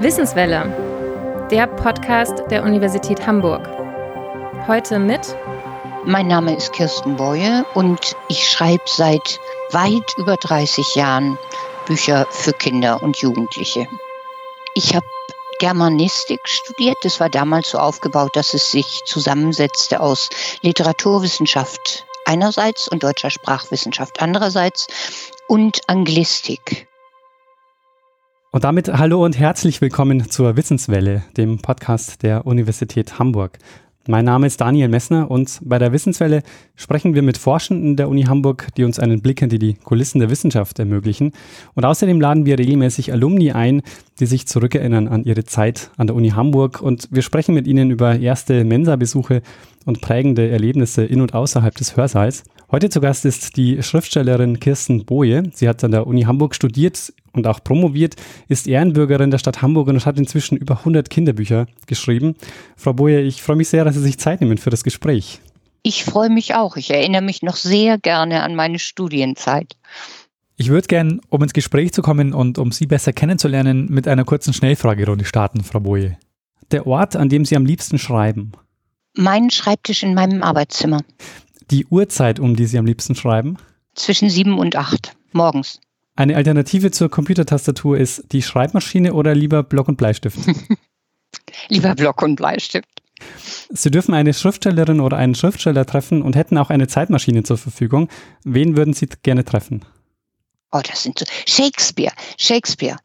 Wissenswelle, der Podcast der Universität Hamburg. Heute mit. Mein Name ist Kirsten Boye und ich schreibe seit weit über 30 Jahren Bücher für Kinder und Jugendliche. Ich habe Germanistik studiert. Das war damals so aufgebaut, dass es sich zusammensetzte aus Literaturwissenschaft einerseits und deutscher Sprachwissenschaft andererseits und Anglistik. Und damit hallo und herzlich willkommen zur Wissenswelle, dem Podcast der Universität Hamburg. Mein Name ist Daniel Messner und bei der Wissenswelle sprechen wir mit Forschenden der Uni Hamburg, die uns einen Blick hinter die Kulissen der Wissenschaft ermöglichen. Und außerdem laden wir regelmäßig Alumni ein, die sich zurückerinnern an ihre Zeit an der Uni Hamburg. Und wir sprechen mit ihnen über erste Mensa-Besuche und prägende Erlebnisse in und außerhalb des Hörsaals. Heute zu Gast ist die Schriftstellerin Kirsten Boje. Sie hat an der Uni Hamburg studiert und auch promoviert, ist Ehrenbürgerin der Stadt Hamburg und hat inzwischen über 100 Kinderbücher geschrieben. Frau Boje, ich freue mich sehr, dass Sie sich Zeit nehmen für das Gespräch. Ich freue mich auch. Ich erinnere mich noch sehr gerne an meine Studienzeit. Ich würde gerne, um ins Gespräch zu kommen und um Sie besser kennenzulernen, mit einer kurzen Schnellfragerunde starten, Frau Boje. Der Ort, an dem Sie am liebsten schreiben? Mein Schreibtisch in meinem Arbeitszimmer. Die Uhrzeit, um die Sie am liebsten schreiben? Zwischen sieben und acht morgens. Eine Alternative zur Computertastatur ist die Schreibmaschine oder lieber Block und Bleistift? lieber Block und Bleistift. Sie dürfen eine Schriftstellerin oder einen Schriftsteller treffen und hätten auch eine Zeitmaschine zur Verfügung. Wen würden Sie gerne treffen? Oh, das sind so. Shakespeare. Shakespeare.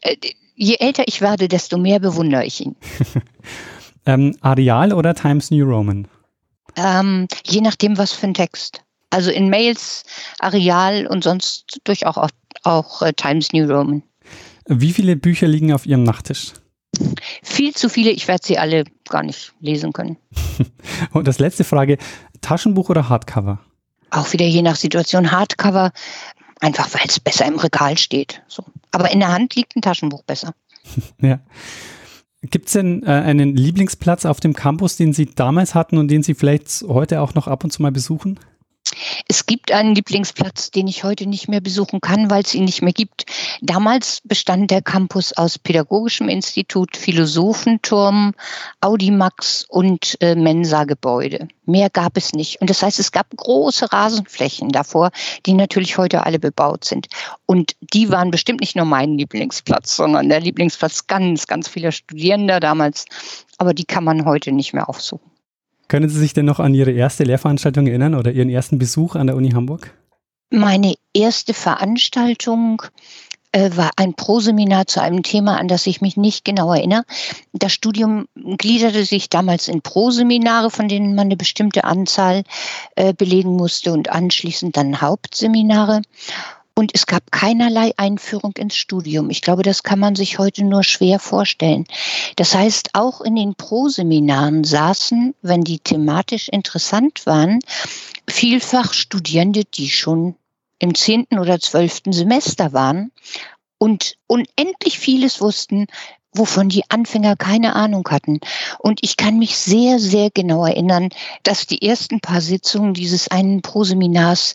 Äh, je älter ich werde, desto mehr bewundere ich ihn. ähm, Arial oder Times New Roman? Ähm, je nachdem, was für ein Text. Also in Mails, Areal und sonst durchaus auch, auch äh, Times New Roman. Wie viele Bücher liegen auf Ihrem Nachttisch? Viel zu viele, ich werde sie alle gar nicht lesen können. und das letzte Frage, Taschenbuch oder Hardcover? Auch wieder je nach Situation Hardcover, einfach weil es besser im Regal steht. So. Aber in der Hand liegt ein Taschenbuch besser. ja. Gibt es denn äh, einen Lieblingsplatz auf dem Campus, den Sie damals hatten und den Sie vielleicht heute auch noch ab und zu mal besuchen? Es gibt einen Lieblingsplatz, den ich heute nicht mehr besuchen kann, weil es ihn nicht mehr gibt. Damals bestand der Campus aus Pädagogischem Institut, Philosophenturm, Audimax und äh, Mensa-Gebäude. Mehr gab es nicht. Und das heißt, es gab große Rasenflächen davor, die natürlich heute alle bebaut sind. Und die waren bestimmt nicht nur mein Lieblingsplatz, sondern der Lieblingsplatz ganz, ganz vieler Studierender damals. Aber die kann man heute nicht mehr aufsuchen. Können Sie sich denn noch an Ihre erste Lehrveranstaltung erinnern oder Ihren ersten Besuch an der Uni Hamburg? Meine erste Veranstaltung äh, war ein Proseminar zu einem Thema, an das ich mich nicht genau erinnere. Das Studium gliederte sich damals in Proseminare, von denen man eine bestimmte Anzahl äh, belegen musste und anschließend dann Hauptseminare. Und es gab keinerlei Einführung ins Studium. Ich glaube, das kann man sich heute nur schwer vorstellen. Das heißt, auch in den Pro-Seminaren saßen, wenn die thematisch interessant waren, vielfach Studierende, die schon im zehnten oder zwölften Semester waren und unendlich vieles wussten, wovon die Anfänger keine Ahnung hatten. Und ich kann mich sehr, sehr genau erinnern, dass die ersten paar Sitzungen dieses einen Proseminars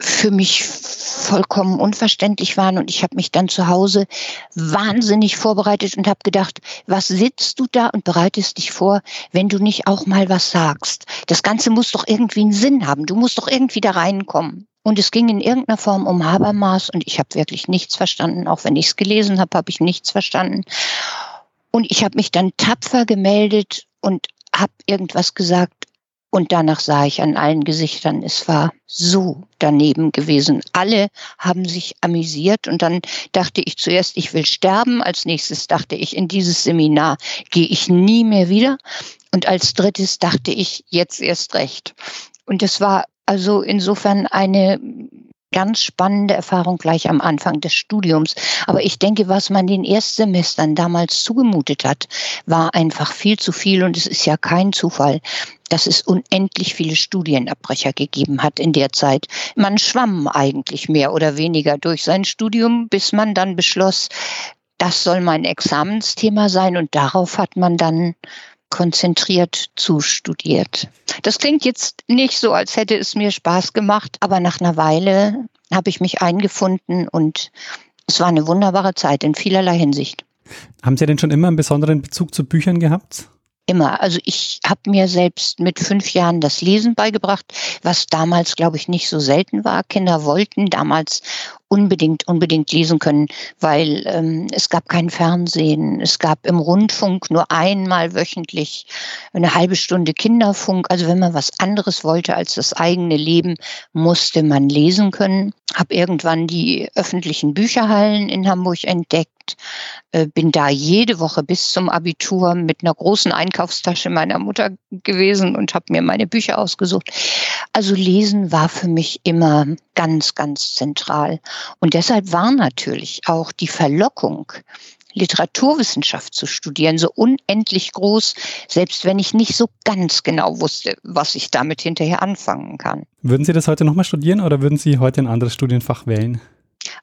für mich vollkommen unverständlich waren und ich habe mich dann zu Hause wahnsinnig vorbereitet und habe gedacht, was sitzt du da und bereitest dich vor, wenn du nicht auch mal was sagst? Das Ganze muss doch irgendwie einen Sinn haben. Du musst doch irgendwie da reinkommen. Und es ging in irgendeiner Form um Habermas und ich habe wirklich nichts verstanden. Auch wenn ich es gelesen habe, habe ich nichts verstanden. Und ich habe mich dann tapfer gemeldet und habe irgendwas gesagt und danach sah ich an allen Gesichtern, es war so daneben gewesen. Alle haben sich amüsiert und dann dachte ich zuerst, ich will sterben. Als nächstes dachte ich, in dieses Seminar gehe ich nie mehr wieder. Und als drittes dachte ich, jetzt erst recht. Und es war also insofern eine ganz spannende Erfahrung gleich am Anfang des Studiums. Aber ich denke, was man den Erstsemestern damals zugemutet hat, war einfach viel zu viel und es ist ja kein Zufall, dass es unendlich viele Studienabbrecher gegeben hat in der Zeit. Man schwamm eigentlich mehr oder weniger durch sein Studium, bis man dann beschloss, das soll mein Examensthema sein und darauf hat man dann konzentriert zustudiert. Das klingt jetzt nicht so, als hätte es mir Spaß gemacht, aber nach einer Weile habe ich mich eingefunden und Es war eine wunderbare Zeit in vielerlei Hinsicht. Haben Sie denn schon immer einen besonderen Bezug zu Büchern gehabt? Immer. Also ich habe mir selbst mit fünf Jahren das Lesen beigebracht, was damals, glaube ich, nicht so selten war. Kinder wollten damals unbedingt, unbedingt lesen können, weil ähm, es gab kein Fernsehen, es gab im Rundfunk nur einmal wöchentlich eine halbe Stunde Kinderfunk. Also wenn man was anderes wollte als das eigene Leben, musste man lesen können. Hab irgendwann die öffentlichen Bücherhallen in Hamburg entdeckt, äh, bin da jede Woche bis zum Abitur mit einer großen Einkaufstasche meiner Mutter gewesen und habe mir meine Bücher ausgesucht. Also Lesen war für mich immer ganz, ganz zentral. Und deshalb war natürlich auch die Verlockung, Literaturwissenschaft zu studieren, so unendlich groß, selbst wenn ich nicht so ganz genau wusste, was ich damit hinterher anfangen kann. Würden Sie das heute nochmal studieren oder würden Sie heute ein anderes Studienfach wählen?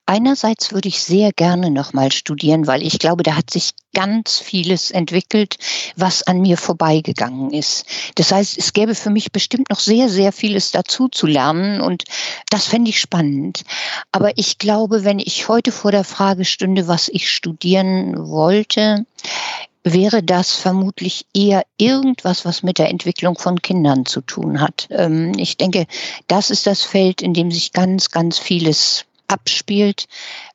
Einerseits würde ich sehr gerne nochmal studieren, weil ich glaube, da hat sich ganz vieles entwickelt, was an mir vorbeigegangen ist. Das heißt, es gäbe für mich bestimmt noch sehr, sehr vieles dazu zu lernen und das fände ich spannend. Aber ich glaube, wenn ich heute vor der Frage stünde, was ich studieren wollte, wäre das vermutlich eher irgendwas, was mit der Entwicklung von Kindern zu tun hat. Ähm, ich denke, das ist das Feld, in dem sich ganz, ganz vieles abspielt,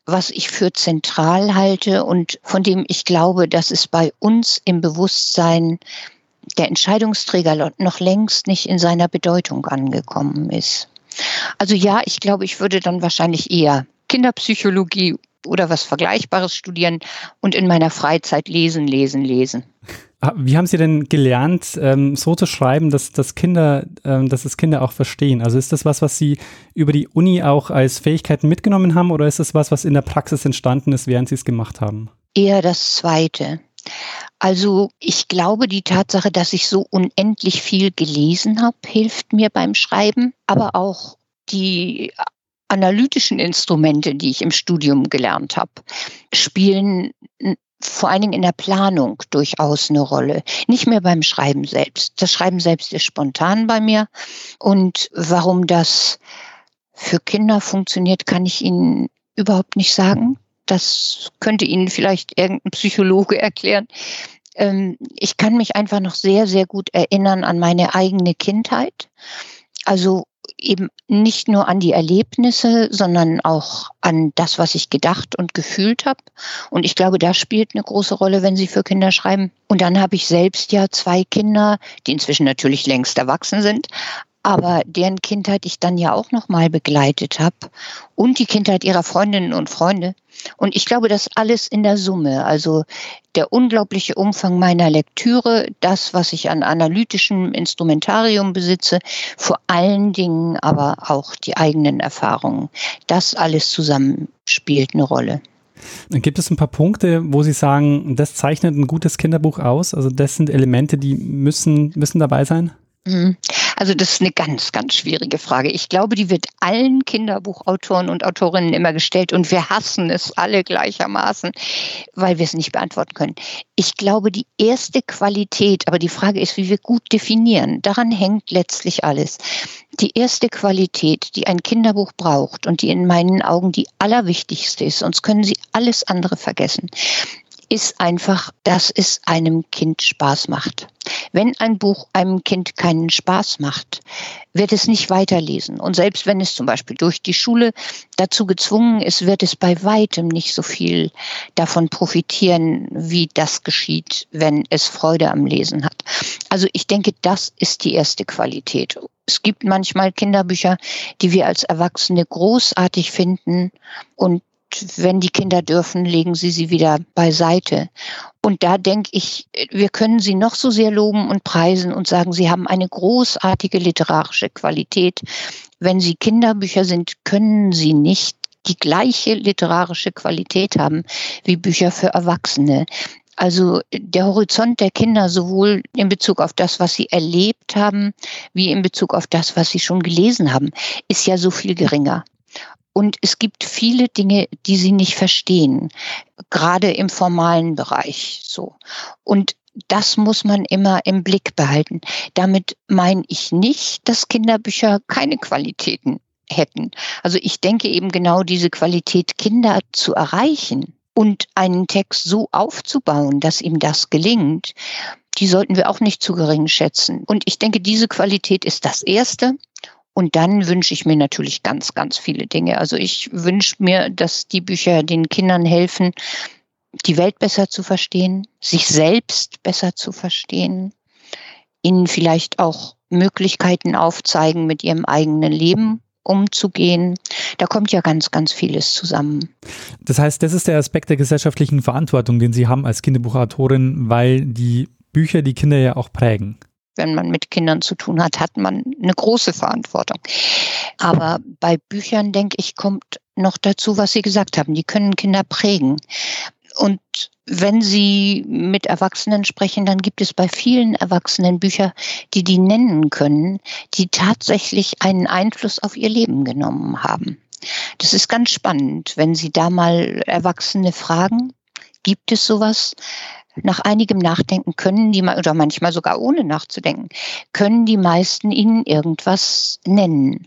was ich für zentral halte und von dem ich glaube, dass es bei uns im Bewusstsein der Entscheidungsträger noch längst nicht in seiner Bedeutung angekommen ist. Also ja, ich glaube, ich würde dann wahrscheinlich eher Kinderpsychologie oder was Vergleichbares studieren und in meiner Freizeit lesen, lesen, lesen. Ah, wie haben Sie denn gelernt, ähm, so zu schreiben, dass, dass, Kinder, ähm, dass es Kinder auch verstehen? Also ist das was, was Sie über die Uni auch als Fähigkeiten mitgenommen haben oder ist das was, was in der Praxis entstanden ist, während Sie es gemacht haben? Eher das Zweite. Also ich glaube, die Tatsache, dass ich so unendlich viel gelesen habe, hilft mir beim Schreiben, aber auch die analytischen Instrumente, die ich im Studium gelernt habe, spielen vor allen Dingen in der Planung durchaus eine Rolle. Nicht mehr beim Schreiben selbst. Das Schreiben selbst ist spontan bei mir. Und warum das für Kinder funktioniert, kann ich Ihnen überhaupt nicht sagen. Das könnte Ihnen vielleicht irgendein Psychologe erklären. Ähm, ich kann mich einfach noch sehr, sehr gut erinnern an meine eigene Kindheit. Also eben nicht nur an die Erlebnisse, sondern auch an das, was ich gedacht und gefühlt habe. Und ich glaube, das spielt eine große Rolle, wenn Sie für Kinder schreiben. Und dann habe ich selbst ja zwei Kinder, die inzwischen natürlich längst erwachsen sind, aber deren Kindheit ich dann ja auch noch mal begleitet habe und die Kindheit ihrer Freundinnen und Freunde. Und ich glaube, das alles in der Summe, also der unglaubliche Umfang meiner Lektüre, das, was ich an analytischem Instrumentarium besitze, vor allen Dingen aber auch die eigenen Erfahrungen, das alles zusammen spielt eine Rolle. Gibt es ein paar Punkte, wo Sie sagen, das zeichnet ein gutes Kinderbuch aus? Also das sind Elemente, die müssen, müssen dabei sein? Mhm. Also das ist eine ganz, ganz schwierige Frage. Ich glaube, die wird allen Kinderbuchautoren und Autorinnen immer gestellt und wir hassen es alle gleichermaßen, weil wir es nicht beantworten können. Ich glaube, die erste Qualität, aber die Frage ist, wie wir gut definieren, daran hängt letztlich alles. Die erste Qualität, die ein Kinderbuch braucht und die in meinen Augen die allerwichtigste ist, sonst können Sie alles andere vergessen, ist einfach, dass es einem Kind Spaß macht. Wenn ein Buch einem Kind keinen Spaß macht, wird es nicht weiterlesen. Und selbst wenn es zum Beispiel durch die Schule dazu gezwungen ist, wird es bei weitem nicht so viel davon profitieren, wie das geschieht, wenn es Freude am Lesen hat. Also ich denke, das ist die erste Qualität. Es gibt manchmal Kinderbücher, die wir als Erwachsene großartig finden und wenn die Kinder dürfen, legen sie sie wieder beiseite. Und da denke ich, wir können sie noch so sehr loben und preisen und sagen, sie haben eine großartige literarische Qualität. Wenn sie Kinderbücher sind, können sie nicht die gleiche literarische Qualität haben wie Bücher für Erwachsene. Also der Horizont der Kinder sowohl in Bezug auf das, was sie erlebt haben, wie in Bezug auf das, was sie schon gelesen haben, ist ja so viel geringer. Und es gibt viele Dinge, die sie nicht verstehen, gerade im formalen Bereich so. Und das muss man immer im Blick behalten. Damit meine ich nicht, dass Kinderbücher keine Qualitäten hätten. Also ich denke eben genau diese Qualität, Kinder zu erreichen und einen Text so aufzubauen, dass ihm das gelingt, die sollten wir auch nicht zu gering schätzen. Und ich denke, diese Qualität ist das Erste. Und dann wünsche ich mir natürlich ganz, ganz viele Dinge. Also ich wünsche mir, dass die Bücher den Kindern helfen, die Welt besser zu verstehen, sich selbst besser zu verstehen, ihnen vielleicht auch Möglichkeiten aufzeigen, mit ihrem eigenen Leben umzugehen. Da kommt ja ganz, ganz vieles zusammen. Das heißt, das ist der Aspekt der gesellschaftlichen Verantwortung, den Sie haben als Kinderbuchautorin, weil die Bücher die Kinder ja auch prägen. Wenn man mit Kindern zu tun hat, hat man eine große Verantwortung. Aber bei Büchern, denke ich, kommt noch dazu, was Sie gesagt haben. Die können Kinder prägen. Und wenn Sie mit Erwachsenen sprechen, dann gibt es bei vielen Erwachsenen Bücher, die die nennen können, die tatsächlich einen Einfluss auf ihr Leben genommen haben. Das ist ganz spannend, wenn Sie da mal Erwachsene fragen, gibt es sowas? Nach einigem Nachdenken können die, oder manchmal sogar ohne nachzudenken, können die meisten Ihnen irgendwas nennen.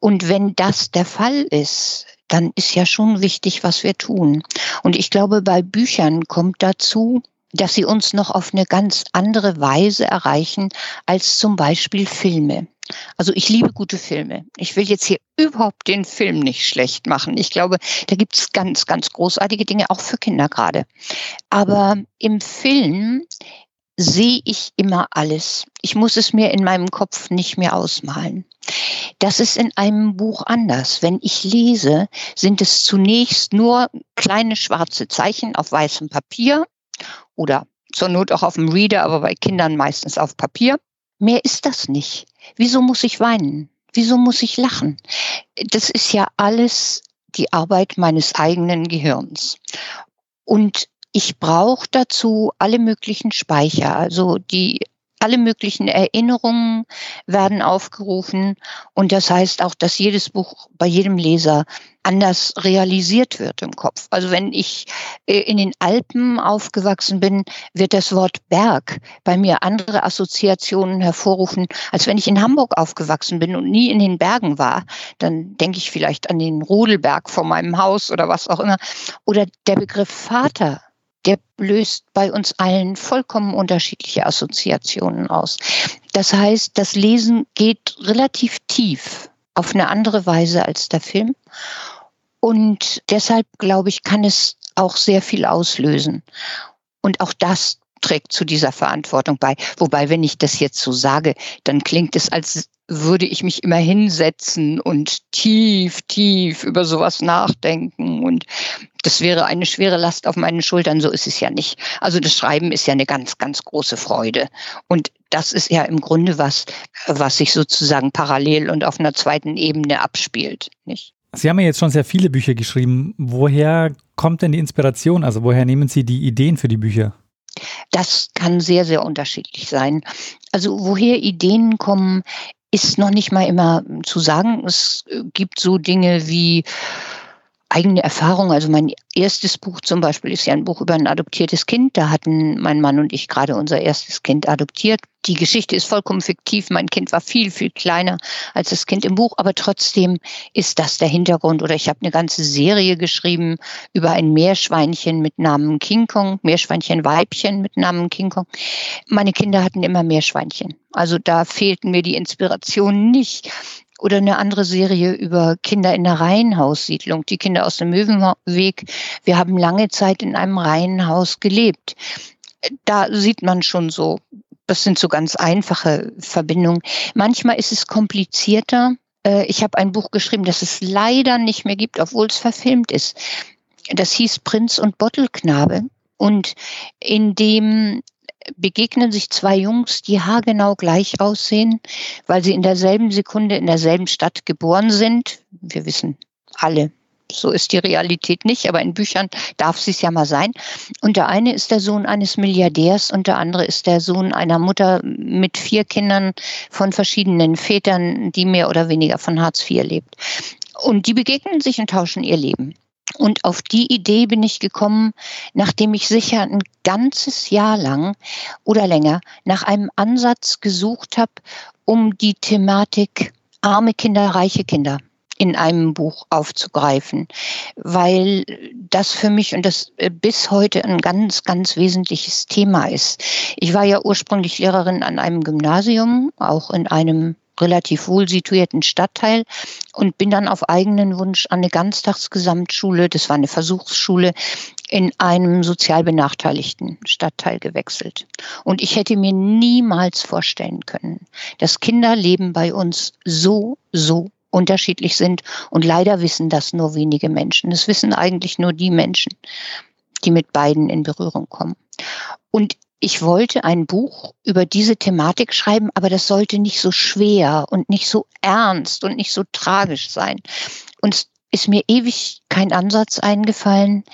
Und wenn das der Fall ist, dann ist ja schon wichtig, was wir tun. Und ich glaube, bei Büchern kommt dazu, dass sie uns noch auf eine ganz andere Weise erreichen als zum Beispiel Filme. Also ich liebe gute Filme. Ich will jetzt hier überhaupt den Film nicht schlecht machen. Ich glaube, da gibt es ganz, ganz großartige Dinge, auch für Kinder gerade. Aber im Film sehe ich immer alles. Ich muss es mir in meinem Kopf nicht mehr ausmalen. Das ist in einem Buch anders. Wenn ich lese, sind es zunächst nur kleine schwarze Zeichen auf weißem Papier oder zur Not auch auf dem Reader, aber bei Kindern meistens auf Papier. Mehr ist das nicht. Wieso muss ich weinen? Wieso muss ich lachen? Das ist ja alles die Arbeit meines eigenen Gehirns. Und ich brauche dazu alle möglichen Speicher, also die alle möglichen Erinnerungen werden aufgerufen und das heißt auch, dass jedes Buch bei jedem Leser anders realisiert wird im Kopf. Also wenn ich äh, in den Alpen aufgewachsen bin, wird das Wort Berg bei mir andere Assoziationen hervorrufen, als wenn ich in Hamburg aufgewachsen bin und nie in den Bergen war. Dann denke ich vielleicht an den Rodelberg vor meinem Haus oder was auch immer. Oder der Begriff Vater der löst bei uns allen vollkommen unterschiedliche Assoziationen aus. Das heißt, das Lesen geht relativ tief auf eine andere Weise als der Film. Und deshalb, glaube ich, kann es auch sehr viel auslösen. Und auch das trägt zu dieser Verantwortung bei. Wobei, wenn ich das jetzt so sage, dann klingt es, als würde ich mich immer hinsetzen und tief, tief über sowas nachdenken. Und das wäre eine schwere Last auf meinen Schultern. So ist es ja nicht. Also das Schreiben ist ja eine ganz, ganz große Freude. Und das ist ja im Grunde was, was sich sozusagen parallel und auf einer zweiten Ebene abspielt, nicht? Sie haben ja jetzt schon sehr viele Bücher geschrieben. Woher kommt denn die Inspiration? Also woher nehmen Sie die Ideen für die Bücher? Das kann sehr, sehr unterschiedlich sein. Also woher Ideen kommen, ist noch nicht mal immer zu sagen. Es gibt so Dinge wie eigene Erfahrung. Also mein erstes Buch zum Beispiel ist ja ein Buch über ein adoptiertes Kind. Da hatten mein Mann und ich gerade unser erstes Kind adoptiert. Die Geschichte ist vollkommen fiktiv. Mein Kind war viel, viel kleiner als das Kind im Buch, aber trotzdem ist das der Hintergrund. Oder ich habe eine ganze Serie geschrieben über ein Meerschweinchen mit Namen King Kong, Meerschweinchen-Weibchen mit Namen King Kong. Meine Kinder hatten immer Meerschweinchen. Also da fehlten mir die Inspirationen nicht. Oder eine andere Serie über Kinder in der Reihenhaussiedlung, die Kinder aus dem Möwenweg. Wir haben lange Zeit in einem Reihenhaus gelebt. Da sieht man schon so, das sind so ganz einfache Verbindungen. Manchmal ist es komplizierter. Äh, ich habe ein Buch geschrieben, das es leider nicht mehr gibt, obwohl es verfilmt ist. Das hieß Prinz und Bottelknabe. Und in dem begegnen sich zwei Jungs, die haargenau gleich aussehen, weil sie in derselben Sekunde in derselben Stadt geboren sind. Wir wissen alle, so ist die Realität nicht, aber in Büchern darf sie es ja mal sein. Und der eine ist der Sohn eines Milliardärs und der andere ist der Sohn einer Mutter mit vier Kindern von verschiedenen Vätern, die mehr oder weniger von Hartz IV lebt. Und die begegnen sich und tauschen ihr Leben. Und auf die Idee bin ich gekommen, nachdem ich sicher ein ganzes Jahr lang oder länger nach einem Ansatz gesucht habe, um die Thematik arme Kinder, reiche Kinder in einem Buch aufzugreifen, weil das für mich und das äh, bis heute ein ganz, ganz wesentliches Thema ist. Ich war ja ursprünglich Lehrerin an einem Gymnasium, auch in einem relativ wohl situierten Stadtteil und bin dann auf eigenen Wunsch an eine Ganztagsgesamtschule, das war eine Versuchsschule, in einem sozial benachteiligten Stadtteil gewechselt. Und ich hätte mir niemals vorstellen können, dass Kinderleben bei uns so, so unterschiedlich sind. Und leider wissen das nur wenige Menschen. Das wissen eigentlich nur die Menschen, die mit beiden in Berührung kommen. Und ich wollte ein Buch über diese Thematik schreiben, aber das sollte nicht so schwer und nicht so ernst und nicht so tragisch sein. Und ist mir ewig kein Ansatz eingefallen,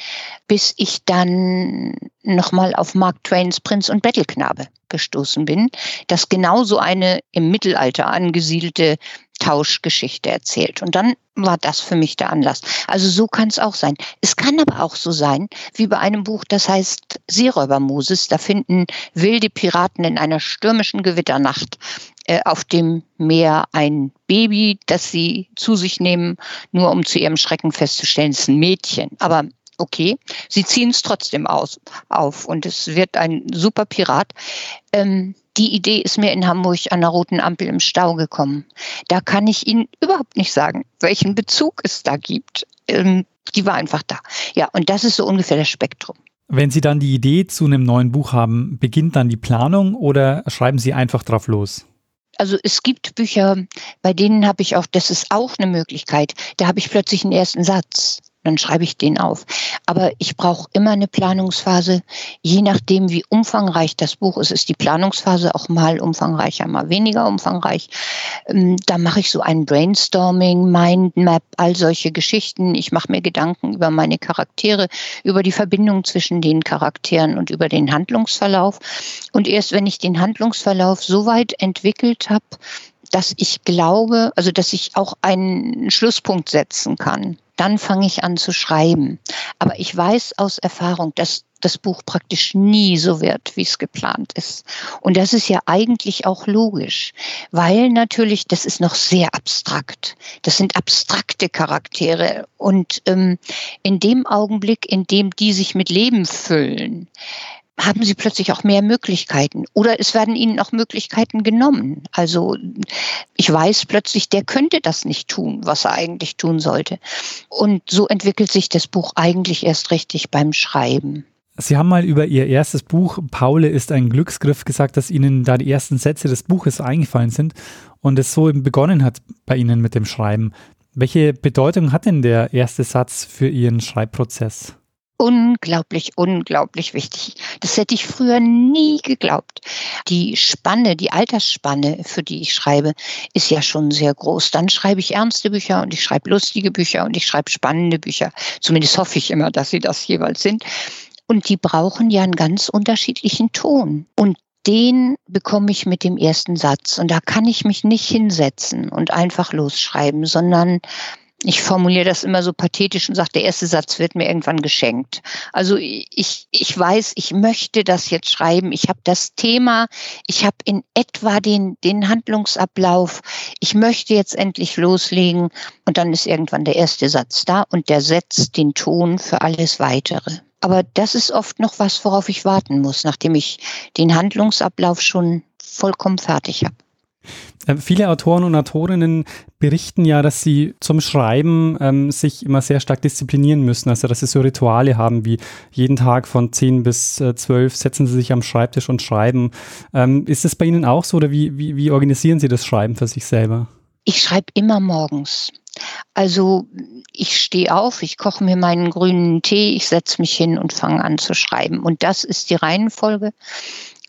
bis ich dann nochmal auf Mark Twains Prinz und Bettelknabe gestoßen bin, das genauso eine im Mittelalter angesiedelte Tauschgeschichte erzählt. Und dann war das für mich der Anlass. Also so kann es auch sein. Es kann aber auch so sein, wie bei einem Buch, das heißt Seeräuber Moses. Da finden wilde Piraten in einer stürmischen Gewitternacht äh, auf dem Meer ein Baby, das sie zu sich nehmen, nur um zu ihrem Schrecken festzustellen, es ist ein Mädchen. Aber okay, sie ziehen es trotzdem aus, auf und es wird ein super Pirat. Ähm, die Idee ist mir in Hamburg an der roten Ampel im Stau gekommen. Da kann ich Ihnen überhaupt nicht sagen, welchen Bezug es da gibt. Ähm, die war einfach da. Ja, und das ist so ungefähr das Spektrum. Wenn Sie dann die Idee zu einem neuen Buch haben, beginnt dann die Planung oder schreiben Sie einfach drauf los? Also es gibt Bücher, bei denen habe ich auch, das ist auch eine Möglichkeit, da habe ich plötzlich einen ersten Satz dann schreibe ich den auf. Aber ich brauche immer eine Planungsphase, je nachdem, wie umfangreich das Buch ist. Ist die Planungsphase auch mal umfangreicher, mal weniger umfangreich. Ähm, da mache ich so ein Brainstorming, Mindmap, all solche Geschichten. Ich mache mir Gedanken über meine Charaktere, über die Verbindung zwischen den Charakteren und über den Handlungsverlauf. Und erst wenn ich den Handlungsverlauf so weit entwickelt habe, dass ich glaube, also dass ich auch einen Schlusspunkt setzen kann dann fange ich an zu schreiben. Aber ich weiß aus Erfahrung, dass das Buch praktisch nie so wird, wie es geplant ist. Und das ist ja eigentlich auch logisch, weil natürlich, das ist noch sehr abstrakt. Das sind abstrakte Charaktere. Und ähm, in dem Augenblick, in dem die sich mit Leben füllen, haben sie plötzlich auch mehr Möglichkeiten oder es werden ihnen auch Möglichkeiten genommen. Also ich weiß plötzlich, der könnte das nicht tun, was er eigentlich tun sollte. Und so entwickelt sich das Buch eigentlich erst richtig beim Schreiben. Sie haben mal über Ihr erstes Buch, Paule ist ein Glücksgriff, gesagt, dass Ihnen da die ersten Sätze des Buches eingefallen sind und es so eben begonnen hat bei Ihnen mit dem Schreiben. Welche Bedeutung hat denn der erste Satz für Ihren Schreibprozess? Unglaublich, unglaublich wichtig. Das hätte ich früher nie geglaubt. Die Spanne, die Altersspanne, für die ich schreibe, ist ja schon sehr groß. Dann schreibe ich ernste Bücher und ich schreibe lustige Bücher und ich schreibe spannende Bücher. Zumindest hoffe ich immer, dass sie das jeweils sind. Und die brauchen ja einen ganz unterschiedlichen Ton. Und den bekomme ich mit dem ersten Satz. Und da kann ich mich nicht hinsetzen und einfach losschreiben, sondern ich formuliere das immer so pathetisch und sage, der erste Satz wird mir irgendwann geschenkt. Also ich, ich weiß, ich möchte das jetzt schreiben. Ich habe das Thema, ich habe in etwa den, den Handlungsablauf. Ich möchte jetzt endlich loslegen und dann ist irgendwann der erste Satz da und der setzt den Ton für alles Weitere. Aber das ist oft noch was, worauf ich warten muss, nachdem ich den Handlungsablauf schon vollkommen fertig habe. Äh, viele Autoren und Autorinnen berichten ja, dass sie zum Schreiben ähm, sich immer sehr stark disziplinieren müssen. Also, dass sie so Rituale haben, wie jeden Tag von 10 bis äh, 12 setzen sie sich am Schreibtisch und schreiben. Ähm, ist das bei Ihnen auch so oder wie, wie, wie organisieren Sie das Schreiben für sich selber? Ich schreibe immer morgens. Also ich stehe auf, ich koche mir meinen grünen Tee, ich setze mich hin und fange an zu schreiben. Und das ist die Reihenfolge.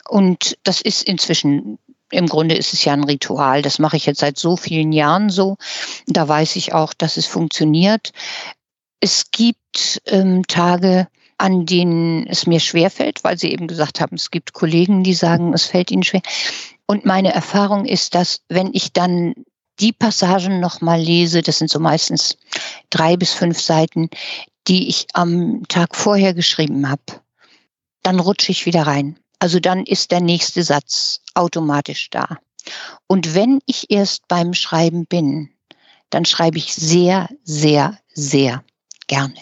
Und das ist inzwischen im Grunde ist es ja ein Ritual. Das mache ich jetzt seit so vielen Jahren so. Da weiß ich auch, dass es funktioniert. Es gibt ähm, Tage, an denen es mir schwerfällt, weil Sie eben gesagt haben, es gibt Kollegen, die sagen, es fällt ihnen schwer. Und meine Erfahrung ist, dass wenn ich dann die Passagen nochmal lese, das sind so meistens drei bis fünf Seiten, die ich am Tag vorher geschrieben habe, dann rutsche ich wieder rein. Also dann ist der nächste Satz automatisch da. Und wenn ich erst beim Schreiben bin, dann schreibe ich sehr, sehr, sehr gerne.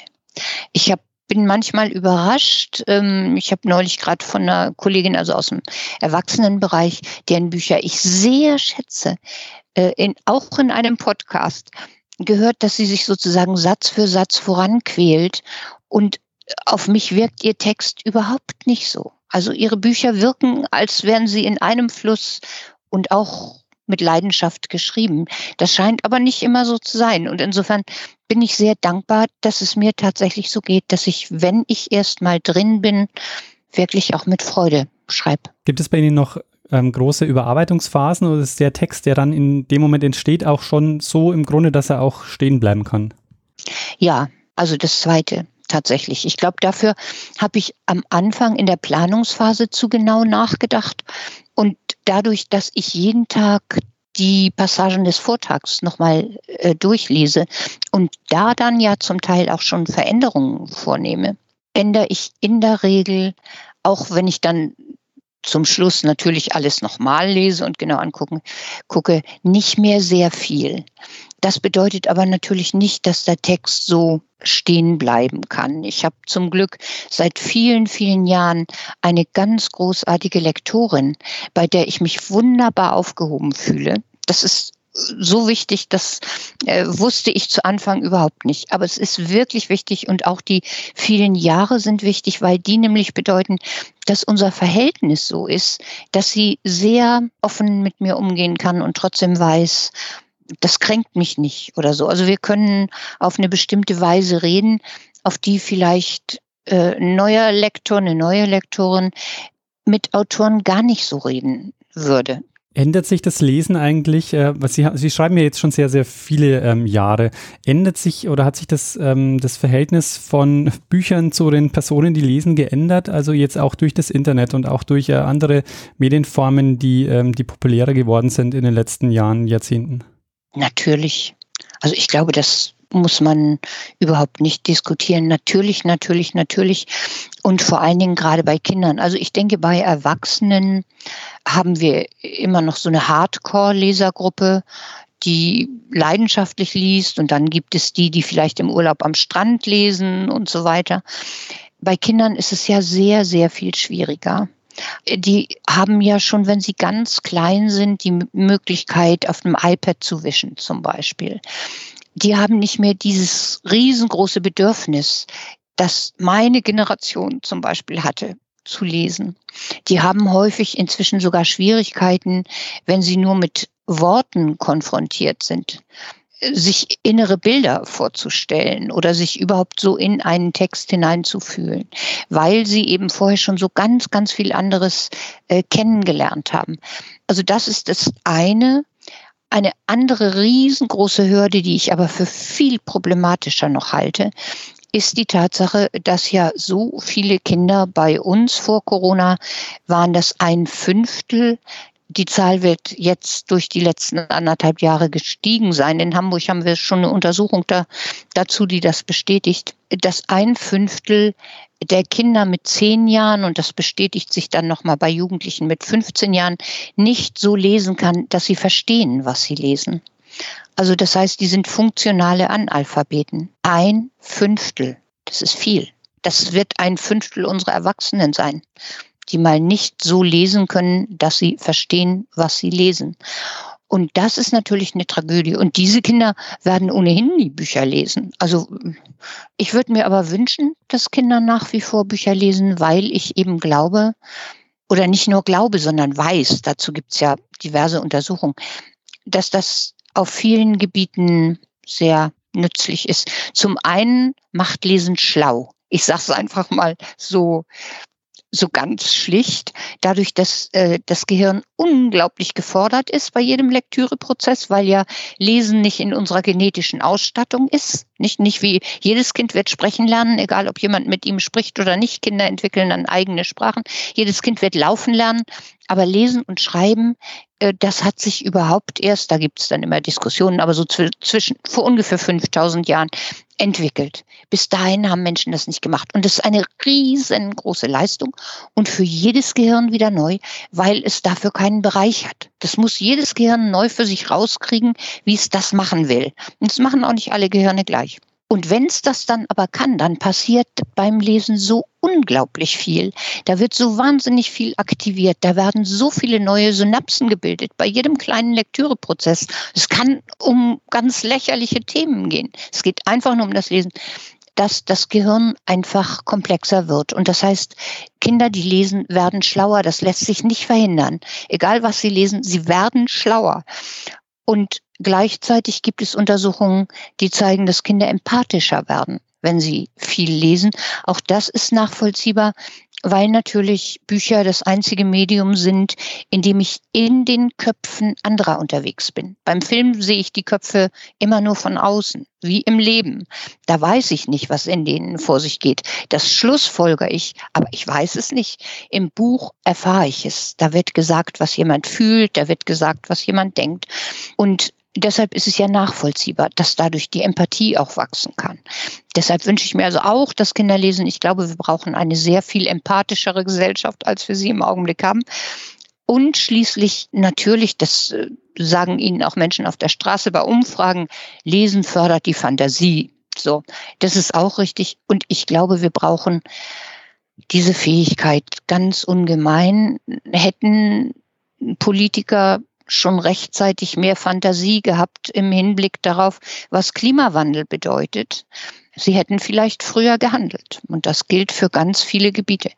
Ich habe bin manchmal überrascht. Ähm, ich habe neulich gerade von einer Kollegin, also aus dem Erwachsenenbereich, deren Bücher ich sehr schätze, äh, in, auch in einem Podcast gehört, dass sie sich sozusagen Satz für Satz voranquält. Und auf mich wirkt ihr Text überhaupt nicht so. Also ihre Bücher wirken, als wären sie in einem Fluss und auch mit Leidenschaft geschrieben. Das scheint aber nicht immer so zu sein. Und insofern bin ich sehr dankbar, dass es mir tatsächlich so geht, dass ich, wenn ich erst mal drin bin, wirklich auch mit Freude schreibe. Gibt es bei Ihnen noch ähm, große Überarbeitungsphasen oder ist der Text, der dann in dem Moment entsteht, auch schon so im Grunde, dass er auch stehen bleiben kann? Ja, also das Zweite tatsächlich. Ich glaube, dafür habe ich am Anfang in der Planungsphase zu genau nachgedacht. Und dadurch, dass ich jeden Tag die Passagen des Vortrags nochmal äh, durchlese und da dann ja zum Teil auch schon Veränderungen vornehme, ändere ich in der Regel, auch wenn ich dann zum Schluss natürlich alles nochmal lese und genau angucken, gucke, nicht mehr sehr viel. Das bedeutet aber natürlich nicht, dass der Text so stehen bleiben kann. Ich habe zum Glück seit vielen, vielen Jahren eine ganz großartige Lektorin, bei der ich mich wunderbar aufgehoben fühle. Das ist so wichtig, das äh, wusste ich zu Anfang überhaupt nicht. Aber es ist wirklich wichtig und auch die vielen Jahre sind wichtig, weil die nämlich bedeuten, dass unser Verhältnis so ist, dass sie sehr offen mit mir umgehen kann und trotzdem weiß, das kränkt mich nicht oder so. Also wir können auf eine bestimmte Weise reden, auf die vielleicht äh, ein neuer Lektor, eine neue Lektorin mit Autoren gar nicht so reden würde. Ändert sich das Lesen eigentlich, äh, was Sie, Sie schreiben ja jetzt schon sehr, sehr viele ähm, Jahre, ändert sich oder hat sich das, ähm, das Verhältnis von Büchern zu den Personen, die lesen, geändert? Also jetzt auch durch das Internet und auch durch äh, andere Medienformen, die, ähm, die populärer geworden sind in den letzten Jahren, Jahrzehnten? Natürlich. Also ich glaube, das muss man überhaupt nicht diskutieren. Natürlich, natürlich, natürlich. Und vor allen Dingen gerade bei Kindern. Also ich denke, bei Erwachsenen haben wir immer noch so eine Hardcore-Lesergruppe, die leidenschaftlich liest. Und dann gibt es die, die vielleicht im Urlaub am Strand lesen und so weiter. Bei Kindern ist es ja sehr, sehr viel schwieriger. Die haben ja schon, wenn sie ganz klein sind, die Möglichkeit, auf einem iPad zu wischen zum Beispiel die haben nicht mehr dieses riesengroße Bedürfnis, das meine Generation zum Beispiel hatte zu lesen. Die haben häufig inzwischen sogar Schwierigkeiten, wenn sie nur mit Worten konfrontiert sind, sich innere Bilder vorzustellen oder sich überhaupt so in einen Text hineinzufühlen, weil sie eben vorher schon so ganz, ganz viel anderes äh, kennengelernt haben. Also das ist das eine. Eine andere riesengroße Hürde, die ich aber für viel problematischer noch halte, ist die Tatsache, dass ja so viele Kinder bei uns vor Corona waren das ein Fünftel. Die Zahl wird jetzt durch die letzten anderthalb Jahre gestiegen sein. In Hamburg haben wir schon eine Untersuchung da, dazu, die das bestätigt, dass ein Fünftel der Kinder mit zehn Jahren, und das bestätigt sich dann nochmal bei Jugendlichen mit 15 Jahren, nicht so lesen kann, dass sie verstehen, was sie lesen. Also das heißt, die sind funktionale Analphabeten. Ein Fünftel, das ist viel. Das wird ein Fünftel unserer Erwachsenen sein, die mal nicht so lesen können, dass sie verstehen, was sie lesen. Und das ist natürlich eine Tragödie. Und diese Kinder werden ohnehin nie Bücher lesen. Also ich würde mir aber wünschen, dass Kinder nach wie vor Bücher lesen, weil ich eben glaube, oder nicht nur glaube, sondern weiß, dazu gibt es ja diverse Untersuchungen, dass das auf vielen Gebieten sehr nützlich ist. Zum einen macht Lesen schlau. Ich sage es einfach mal so so ganz schlicht, dadurch, dass äh, das Gehirn unglaublich gefordert ist bei jedem Lektüreprozess, weil ja Lesen nicht in unserer genetischen Ausstattung ist. Nicht, nicht wie jedes Kind wird sprechen lernen, egal ob jemand mit ihm spricht oder nicht. Kinder entwickeln dann eigene Sprachen. Jedes Kind wird laufen lernen. Aber lesen und schreiben, äh, das hat sich überhaupt erst, da gibt es dann immer Diskussionen, aber so zwischen vor ungefähr 5000 Jahren entwickelt. Bis dahin haben Menschen das nicht gemacht. Und das ist eine riesengroße Leistung und für jedes Gehirn wieder neu, weil es dafür keinen Bereich hat. Das muss jedes Gehirn neu für sich rauskriegen, wie es das machen will. Und das machen auch nicht alle Gehirne gleich. Und wenn es das dann aber kann, dann passiert beim Lesen so unglaublich viel. Da wird so wahnsinnig viel aktiviert. Da werden so viele neue Synapsen gebildet bei jedem kleinen Lektüreprozess. Es kann um ganz lächerliche Themen gehen. Es geht einfach nur um das Lesen dass das Gehirn einfach komplexer wird. Und das heißt, Kinder, die lesen, werden schlauer. Das lässt sich nicht verhindern. Egal was sie lesen, sie werden schlauer. Und gleichzeitig gibt es Untersuchungen, die zeigen, dass Kinder empathischer werden, wenn sie viel lesen. Auch das ist nachvollziehbar weil natürlich Bücher das einzige Medium sind, in dem ich in den Köpfen anderer unterwegs bin. Beim Film sehe ich die Köpfe immer nur von außen, wie im Leben. Da weiß ich nicht, was in denen vor sich geht. Das schlussfolger ich, aber ich weiß es nicht. Im Buch erfahre ich es. Da wird gesagt, was jemand fühlt, da wird gesagt, was jemand denkt. Und deshalb ist es ja nachvollziehbar, dass dadurch die Empathie auch wachsen kann. Deshalb wünsche ich mir also auch, dass Kinder lesen. Ich glaube, wir brauchen eine sehr viel empathischere Gesellschaft, als wir sie im Augenblick haben. Und schließlich natürlich, das äh, sagen Ihnen auch Menschen auf der Straße bei Umfragen, Lesen fördert die Fantasie. So, das ist auch richtig. Und ich glaube, wir brauchen diese Fähigkeit ganz ungemein. Hätten Politiker schon rechtzeitig mehr Fantasie gehabt im Hinblick darauf, was Klimawandel bedeutet. Sie hätten vielleicht früher gehandelt. Und das gilt für ganz viele Gebiete.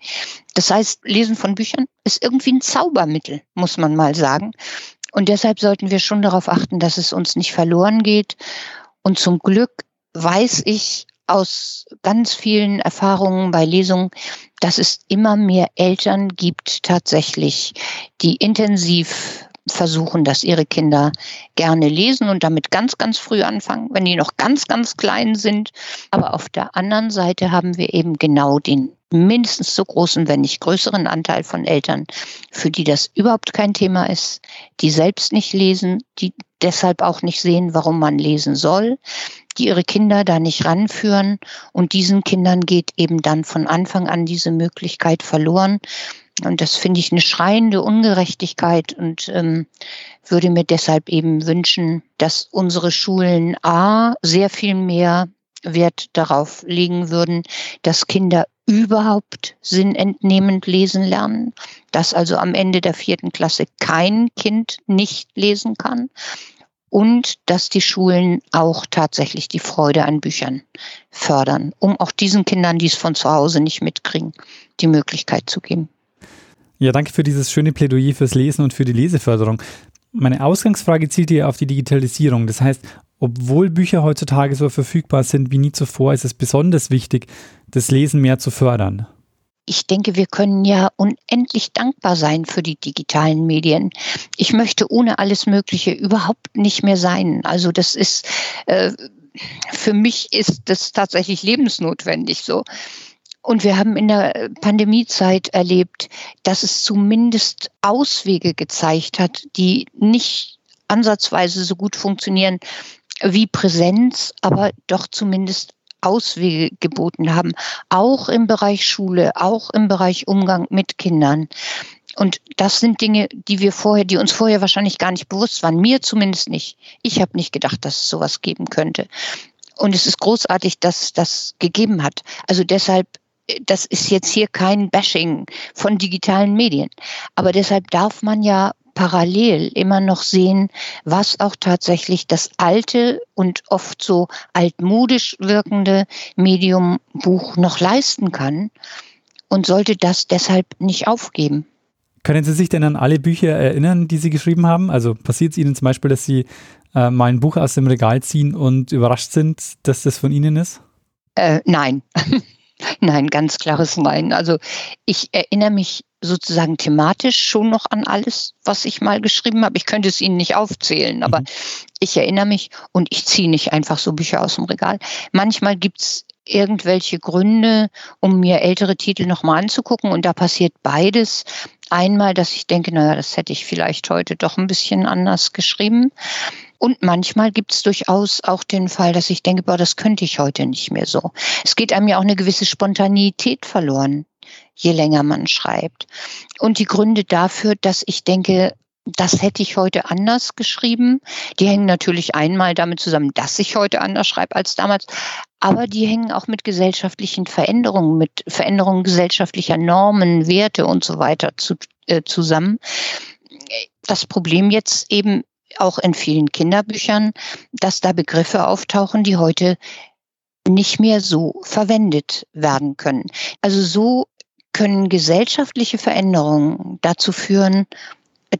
Das heißt, Lesen von Büchern ist irgendwie ein Zaubermittel, muss man mal sagen. Und deshalb sollten wir schon darauf achten, dass es uns nicht verloren geht. Und zum Glück weiß ich aus ganz vielen Erfahrungen bei Lesungen, dass es immer mehr Eltern gibt tatsächlich, die intensiv versuchen, dass ihre Kinder gerne lesen und damit ganz, ganz früh anfangen, wenn die noch ganz, ganz klein sind. Aber auf der anderen Seite haben wir eben genau den mindestens so großen, wenn nicht größeren Anteil von Eltern, für die das überhaupt kein Thema ist, die selbst nicht lesen, die deshalb auch nicht sehen, warum man lesen soll, die ihre Kinder da nicht ranführen und diesen Kindern geht eben dann von Anfang an diese Möglichkeit verloren. Und das finde ich eine schreiende Ungerechtigkeit und ähm, würde mir deshalb eben wünschen, dass unsere Schulen A sehr viel mehr Wert darauf legen würden, dass Kinder überhaupt sinnentnehmend lesen lernen, dass also am Ende der vierten Klasse kein Kind nicht lesen kann und dass die Schulen auch tatsächlich die Freude an Büchern fördern, um auch diesen Kindern, die es von zu Hause nicht mitkriegen, die Möglichkeit zu geben. Ja, danke für dieses schöne Plädoyer fürs Lesen und für die Leseförderung. Meine Ausgangsfrage zielt hier auf die Digitalisierung. Das heißt, obwohl Bücher heutzutage so verfügbar sind wie nie zuvor, ist es besonders wichtig, das Lesen mehr zu fördern. Ich denke, wir können ja unendlich dankbar sein für die digitalen Medien. Ich möchte ohne alles Mögliche überhaupt nicht mehr sein. Also das ist, äh, für mich ist das tatsächlich lebensnotwendig so. Und wir haben in der Pandemiezeit erlebt, dass es zumindest Auswege gezeigt hat, die nicht ansatzweise so gut funktionieren wie Präsenz, aber doch zumindest Auswege geboten haben, auch im Bereich Schule, auch im Bereich Umgang mit Kindern. Und das sind Dinge, die wir vorher, die uns vorher wahrscheinlich gar nicht bewusst waren. Mir zumindest nicht. Ich habe nicht gedacht, dass es sowas geben könnte. Und es ist großartig, dass das gegeben hat. Also deshalb das ist jetzt hier kein Bashing von digitalen Medien. Aber deshalb darf man ja parallel immer noch sehen, was auch tatsächlich das alte und oft so altmodisch wirkende Medium Buch noch leisten kann und sollte das deshalb nicht aufgeben. Können Sie sich denn an alle Bücher erinnern, die Sie geschrieben haben? Also passiert es Ihnen zum Beispiel, dass Sie äh, mal ein Buch aus dem Regal ziehen und überrascht sind, dass das von Ihnen ist? Äh, nein. Nein, ganz klares Nein. Also ich erinnere mich sozusagen thematisch schon noch an alles, was ich mal geschrieben habe. Ich könnte es Ihnen nicht aufzählen, aber mhm. ich erinnere mich und ich ziehe nicht einfach so Bücher aus dem Regal. Manchmal gibt es irgendwelche Gründe, um mir ältere Titel nochmal anzugucken und da passiert beides. Einmal, dass ich denke, naja, das hätte ich vielleicht heute doch ein bisschen anders geschrieben. Und manchmal gibt es durchaus auch den Fall, dass ich denke, boah, das könnte ich heute nicht mehr so. Es geht einem ja auch eine gewisse Spontaneität verloren, je länger man schreibt. Und die Gründe dafür, dass ich denke, das hätte ich heute anders geschrieben. Die hängen natürlich einmal damit zusammen, dass ich heute anders schreibe als damals, aber die hängen auch mit gesellschaftlichen Veränderungen, mit Veränderungen gesellschaftlicher Normen, Werte und so weiter zu, äh, zusammen. Das Problem jetzt eben auch in vielen Kinderbüchern, dass da Begriffe auftauchen, die heute nicht mehr so verwendet werden können. Also so können gesellschaftliche Veränderungen dazu führen,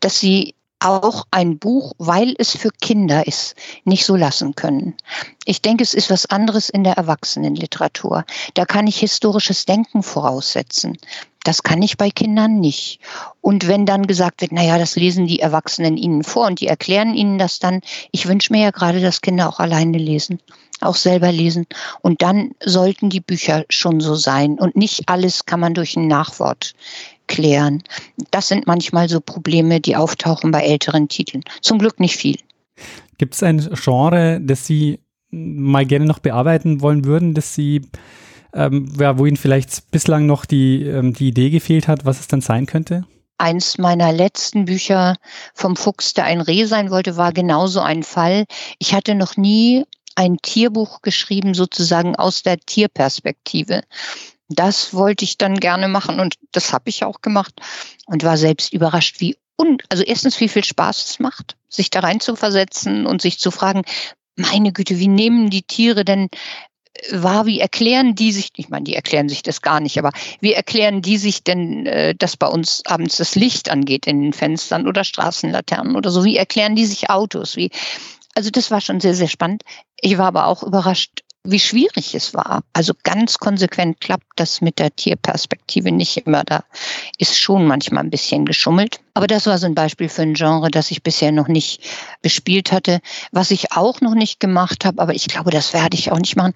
dass sie auch ein Buch, weil es für Kinder ist, nicht so lassen können. Ich denke, es ist was anderes in der Erwachsenenliteratur. Da kann ich historisches Denken voraussetzen. Das kann ich bei Kindern nicht. Und wenn dann gesagt wird, naja, das lesen die Erwachsenen ihnen vor und die erklären ihnen das dann, ich wünsche mir ja gerade, dass Kinder auch alleine lesen, auch selber lesen. Und dann sollten die Bücher schon so sein. Und nicht alles kann man durch ein Nachwort klären. Das sind manchmal so Probleme, die auftauchen bei älteren Titeln. Zum Glück nicht viel. Gibt es ein Genre, das Sie mal gerne noch bearbeiten wollen würden, dass Sie ähm, ja, wo Ihnen vielleicht bislang noch die, ähm, die Idee gefehlt hat, was es dann sein könnte? Eins meiner letzten Bücher vom Fuchs, der ein Reh sein wollte, war genauso ein Fall. Ich hatte noch nie ein Tierbuch geschrieben, sozusagen aus der Tierperspektive. Das wollte ich dann gerne machen und das habe ich auch gemacht und war selbst überrascht, wie un also erstens, wie viel Spaß es macht, sich da rein zu versetzen und sich zu fragen, meine Güte, wie nehmen die Tiere denn war, wie erklären die sich, ich meine, die erklären sich das gar nicht, aber wie erklären die sich denn, äh, dass bei uns abends das Licht angeht in den Fenstern oder Straßenlaternen oder so? Wie erklären die sich Autos? Wie, also das war schon sehr, sehr spannend. Ich war aber auch überrascht, wie schwierig es war. Also ganz konsequent klappt das mit der Tierperspektive nicht immer. Da ist schon manchmal ein bisschen geschummelt. Aber das war so ein Beispiel für ein Genre, das ich bisher noch nicht bespielt hatte. Was ich auch noch nicht gemacht habe, aber ich glaube, das werde ich auch nicht machen.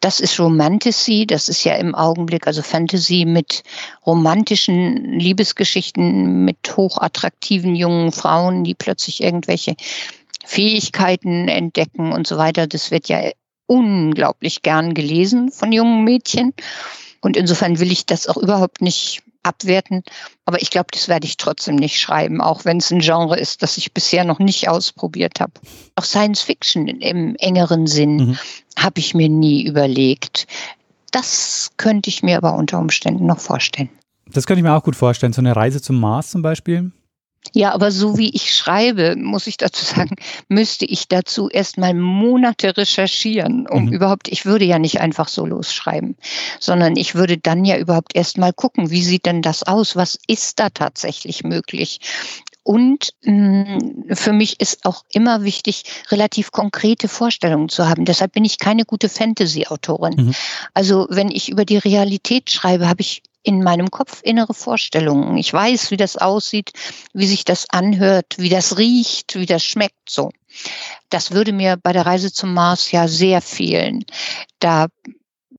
Das ist Romantasy, das ist ja im Augenblick, also Fantasy mit romantischen Liebesgeschichten, mit hochattraktiven jungen Frauen, die plötzlich irgendwelche Fähigkeiten entdecken und so weiter. Das wird ja unglaublich gern gelesen von jungen Mädchen. Und insofern will ich das auch überhaupt nicht abwerten. Aber ich glaube, das werde ich trotzdem nicht schreiben, auch wenn es ein Genre ist, das ich bisher noch nicht ausprobiert habe. Auch Science Fiction im engeren Sinn mhm. habe ich mir nie überlegt. Das könnte ich mir aber unter Umständen noch vorstellen. Das könnte ich mir auch gut vorstellen. So eine Reise zum Mars zum Beispiel. Ja, aber so wie ich schreibe, muss ich dazu sagen, müsste ich dazu erstmal Monate recherchieren, um mhm. überhaupt, ich würde ja nicht einfach so losschreiben, sondern ich würde dann ja überhaupt erstmal gucken, wie sieht denn das aus? Was ist da tatsächlich möglich? Und mh, mm, für mich ist auch immer wichtig, relativ konkrete Vorstellungen zu haben. Deshalb bin ich keine gute Fantasy-Autorin. Mhm. Also wenn ich über die Realität schreibe, habe ich in meinem Kopf innere Vorstellungen. Ich weiß, wie das aussieht, wie sich das anhört, wie das riecht, wie das schmeckt so. Das würde mir bei der Reise zum Mars ja sehr fehlen. Da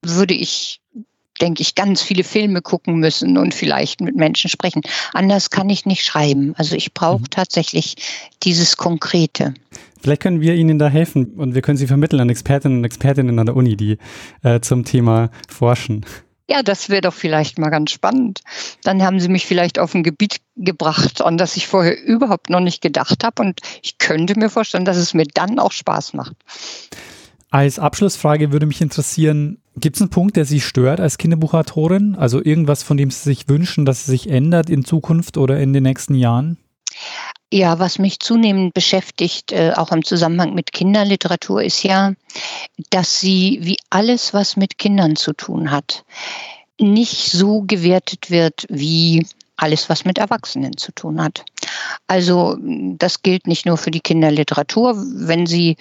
würde ich denke ich, ganz viele Filme gucken müssen und vielleicht mit Menschen sprechen. Anders kann ich nicht schreiben. Also ich brauche mhm. tatsächlich dieses Konkrete. Vielleicht können wir Ihnen da helfen und wir können Sie vermitteln an Expertinnen und Expertinnen an der Uni, die äh, zum Thema forschen. Ja, das wäre doch vielleicht mal ganz spannend. Dann haben Sie mich vielleicht auf ein Gebiet gebracht, an das ich vorher überhaupt noch nicht gedacht habe. Und ich könnte mir vorstellen, dass es mir dann auch Spaß macht. Als Abschlussfrage würde mich interessieren, gibt es einen Punkt, der Sie stört als Kinderbuchautorin? Also irgendwas, von dem Sie sich wünschen, dass es sich ändert in Zukunft oder in den nächsten Jahren? Ja, was mich zunehmend beschäftigt, äh, auch im Zusammenhang mit Kinderliteratur, ist ja, dass sie wie alles, was mit Kindern zu tun hat, nicht so gewertet wird wie alles, was mit Erwachsenen zu tun hat. Also das gilt nicht nur für die Kinderliteratur. Wenn Sie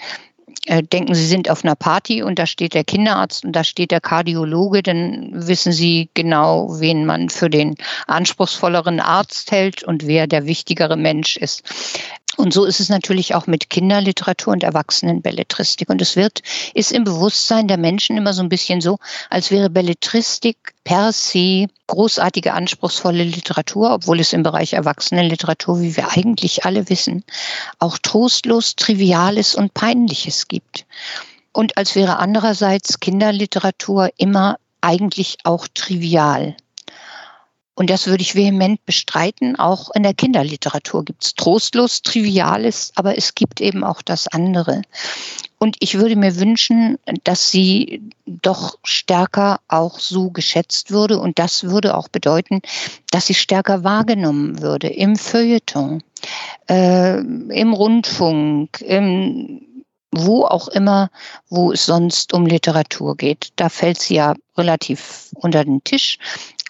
denken, Sie sind auf einer Party und da steht der Kinderarzt und da steht der Kardiologe, dann wissen Sie genau, wen man für den anspruchsvolleren Arzt hält und wer der wichtigere Mensch ist. Und so ist es natürlich auch mit Kinderliteratur und Erwachsenenbelletristik. Und es wird, ist im Bewusstsein der Menschen immer so ein bisschen so, als wäre Belletristik per se großartige, anspruchsvolle Literatur, obwohl es im Bereich Erwachsenenliteratur, wie wir eigentlich alle wissen, auch trostlos Triviales und Peinliches gibt. Und als wäre andererseits Kinderliteratur immer eigentlich auch trivial. Und das würde ich vehement bestreiten. Auch in der Kinderliteratur gibt es trostlos Triviales, aber es gibt eben auch das andere. Und ich würde mir wünschen, dass sie doch stärker auch so geschätzt würde. Und das würde auch bedeuten, dass sie stärker wahrgenommen würde im Feuilleton, äh, im Rundfunk, im wo auch immer, wo es sonst um Literatur geht. Da fällt sie ja relativ unter den Tisch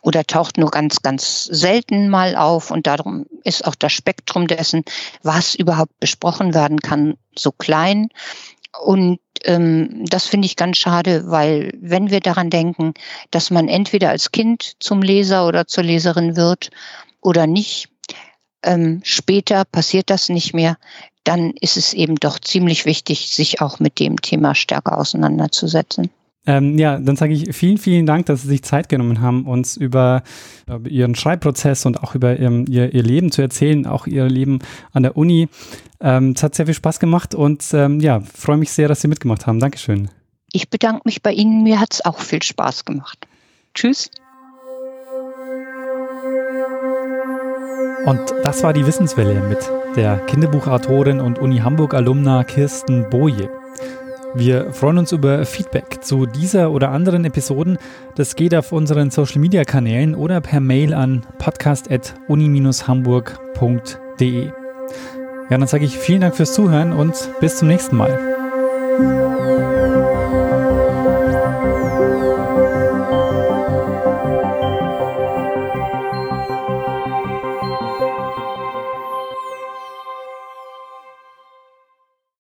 oder taucht nur ganz, ganz selten mal auf. Und darum ist auch das Spektrum dessen, was überhaupt besprochen werden kann, so klein. Und ähm, das finde ich ganz schade, weil wenn wir daran denken, dass man entweder als Kind zum Leser oder zur Leserin wird oder nicht, ähm, später passiert das nicht mehr, dann ist es eben doch ziemlich wichtig, sich auch mit dem Thema stärker auseinanderzusetzen. Ähm, ja, dann sage ich vielen, vielen Dank, dass Sie sich Zeit genommen haben, uns über, über Ihren Schreibprozess und auch über Ihren, Ihr, Ihr Leben zu erzählen, auch Ihr Leben an der Uni. Ähm, es hat sehr viel Spaß gemacht und ähm, ja, freue mich sehr, dass Sie mitgemacht haben. Dankeschön. Ich bedanke mich bei Ihnen. Mir hat es auch viel Spaß gemacht. Tschüss. Und das war die Wissenswelle mit der Kinderbuchautorin und Uni Hamburg Alumna Kirsten Boje. Wir freuen uns über Feedback zu dieser oder anderen Episoden. Das geht auf unseren Social Media Kanälen oder per Mail an podcast.uni-hamburg.de. Ja, dann sage ich vielen Dank fürs Zuhören und bis zum nächsten Mal.